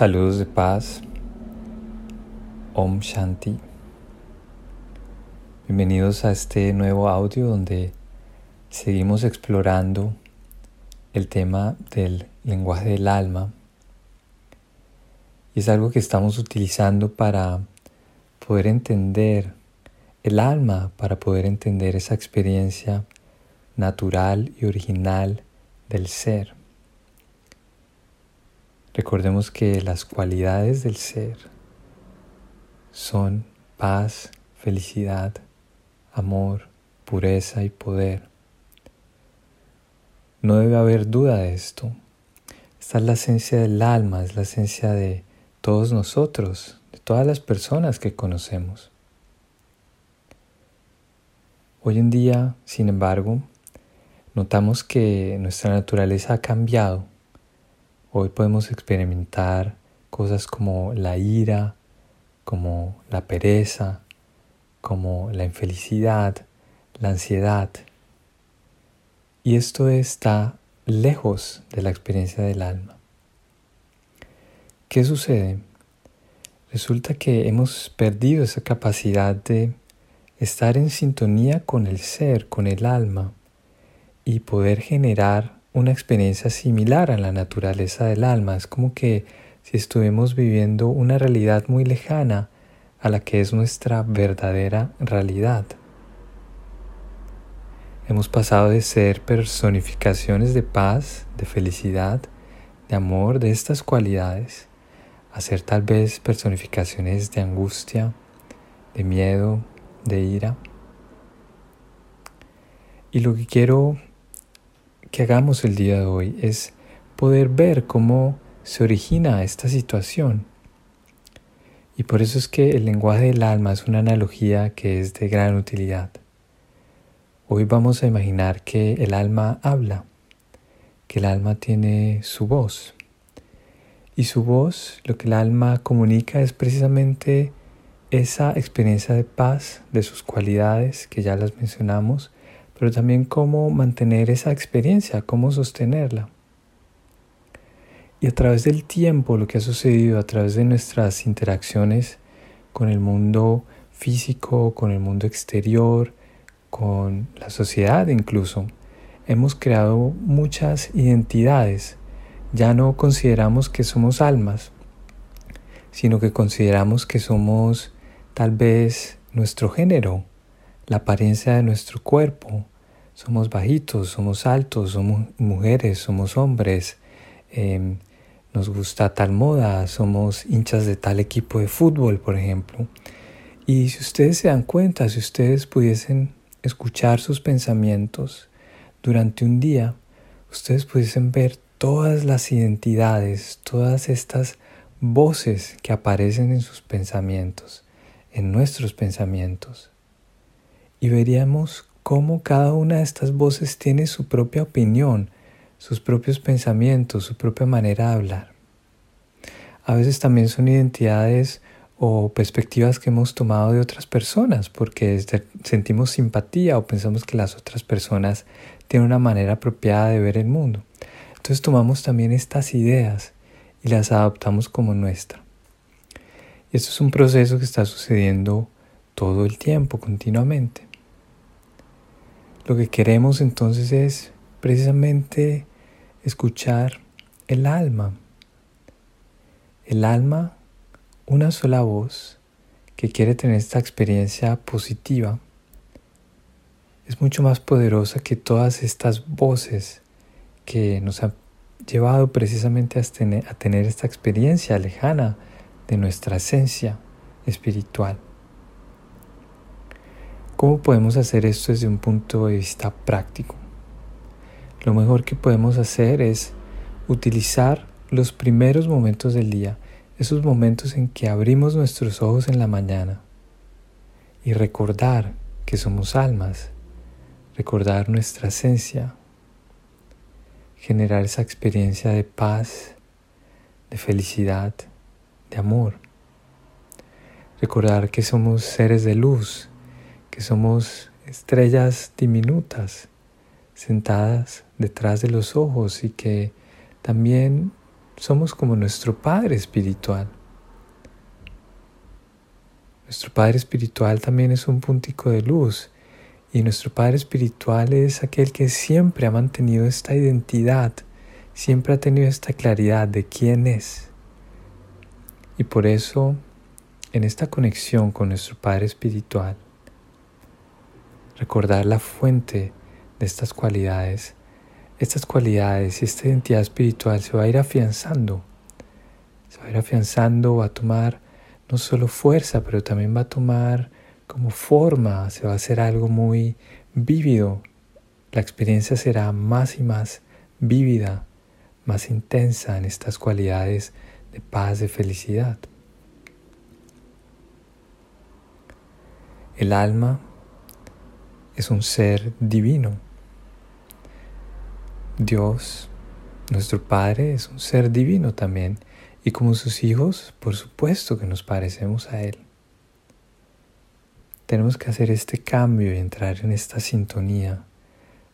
Saludos de paz. Om Shanti. Bienvenidos a este nuevo audio donde seguimos explorando el tema del lenguaje del alma. Y es algo que estamos utilizando para poder entender el alma, para poder entender esa experiencia natural y original del ser. Recordemos que las cualidades del ser son paz, felicidad, amor, pureza y poder. No debe haber duda de esto. Esta es la esencia del alma, es la esencia de todos nosotros, de todas las personas que conocemos. Hoy en día, sin embargo, notamos que nuestra naturaleza ha cambiado Hoy podemos experimentar cosas como la ira, como la pereza, como la infelicidad, la ansiedad. Y esto está lejos de la experiencia del alma. ¿Qué sucede? Resulta que hemos perdido esa capacidad de estar en sintonía con el ser, con el alma, y poder generar una experiencia similar a la naturaleza del alma. Es como que si estuvimos viviendo una realidad muy lejana a la que es nuestra verdadera realidad. Hemos pasado de ser personificaciones de paz, de felicidad, de amor, de estas cualidades, a ser tal vez personificaciones de angustia, de miedo, de ira. Y lo que quiero que hagamos el día de hoy es poder ver cómo se origina esta situación. Y por eso es que el lenguaje del alma es una analogía que es de gran utilidad. Hoy vamos a imaginar que el alma habla, que el alma tiene su voz. Y su voz, lo que el alma comunica es precisamente esa experiencia de paz, de sus cualidades, que ya las mencionamos, pero también cómo mantener esa experiencia, cómo sostenerla. Y a través del tiempo, lo que ha sucedido, a través de nuestras interacciones con el mundo físico, con el mundo exterior, con la sociedad incluso, hemos creado muchas identidades. Ya no consideramos que somos almas, sino que consideramos que somos tal vez nuestro género, la apariencia de nuestro cuerpo, somos bajitos, somos altos, somos mujeres, somos hombres, em, nos gusta tal moda, somos hinchas de tal equipo de fútbol, por ejemplo. Y si ustedes se dan cuenta, si ustedes pudiesen escuchar sus pensamientos durante un día, ustedes pudiesen ver todas las identidades, todas estas voces que aparecen en sus pensamientos, en nuestros pensamientos. Y veríamos cómo cada una de estas voces tiene su propia opinión, sus propios pensamientos, su propia manera de hablar. A veces también son identidades o perspectivas que hemos tomado de otras personas porque sentimos simpatía o pensamos que las otras personas tienen una manera apropiada de ver el mundo. Entonces tomamos también estas ideas y las adoptamos como nuestra. Y esto es un proceso que está sucediendo todo el tiempo, continuamente. Lo que queremos entonces es precisamente escuchar el alma. El alma, una sola voz que quiere tener esta experiencia positiva, es mucho más poderosa que todas estas voces que nos han llevado precisamente a tener, esta experiencia lejana de nuestra esencia espiritual. ¿Cómo podemos hacer esto desde un punto de vista práctico? Lo mejor que podemos hacer es utilizar los primeros momentos del día, esos momentos en que abrimos nuestros ojos en la mañana y recordar que somos almas, recordar nuestra esencia, generar esa experiencia de paz, de felicidad, de amor. Recordar que somos seres de luz, que somos estrellas diminutas sentadas detrás de los ojos y que también somos como nuestro Padre Espiritual. Nuestro Padre Espiritual también es un puntico de luz y nuestro Padre Espiritual es aquel que siempre ha mantenido esta identidad, siempre ha tenido esta claridad de quién es. Y por eso, en esta conexión con nuestro Padre Espiritual, recordar la fuente de estas cualidades, estas cualidades y esta identidad espiritual se va a ir afianzando, se va a ir afianzando, va a tomar no solo fuerza, pero también va a tomar como forma, se va a hacer algo muy vívido. La experiencia será más y más vívida, más intensa en estas cualidades de paz, de felicidad. El alma es un ser divino. Dios, nuestro Padre, es un ser divino también. Y como sus hijos, por supuesto que nos parecemos a Él. Tenemos que hacer este cambio y entrar en esta sintonía,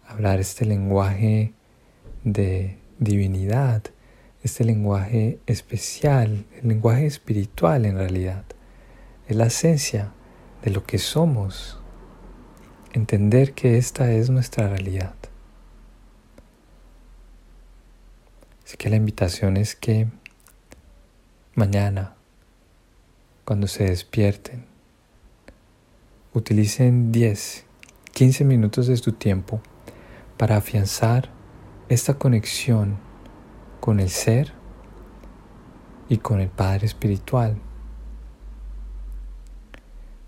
hablar este lenguaje de divinidad, este lenguaje especial, el lenguaje espiritual en realidad. Es la esencia de lo que somos. Entender que esta es nuestra realidad. Así que la invitación es que mañana, cuando se despierten, Utilicen 10, 15 minutos de su tiempo para afianzar esta conexión con el ser y con el Padre Espiritual.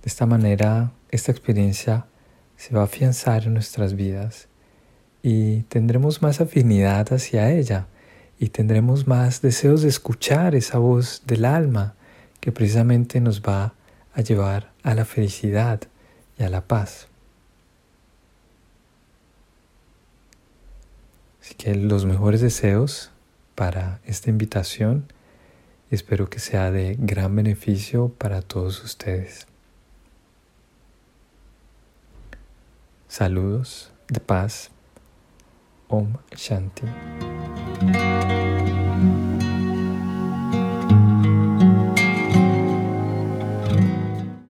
De esta manera, esta experiencia se va a afianzar en nuestras vidas y tendremos más afinidad hacia ella y tendremos más deseos de escuchar esa voz del alma que precisamente nos va a llevar a la felicidad y a la paz. Así que los mejores deseos para esta invitación espero que sea de gran beneficio para todos ustedes. Saludos de paz. Om Shanti.